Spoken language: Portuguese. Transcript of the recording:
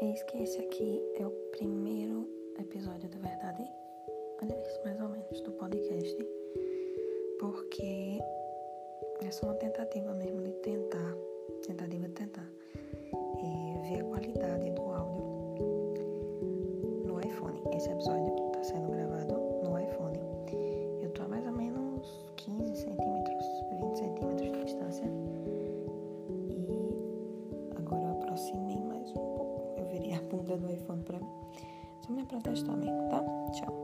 esse aqui é o primeiro episódio da verdade, aliás, mais ou menos, do podcast, porque é só uma tentativa mesmo de tentar, tentativa de tentar, é, ver a qualidade do áudio no iPhone. Esse episódio está sendo gravado no iPhone. Eu tô a mais ou menos 15 centímetros, 20 centímetros de distância. E agora eu aproximei lëdoj fund prim. Të më në prateshtë amin, ta, qau.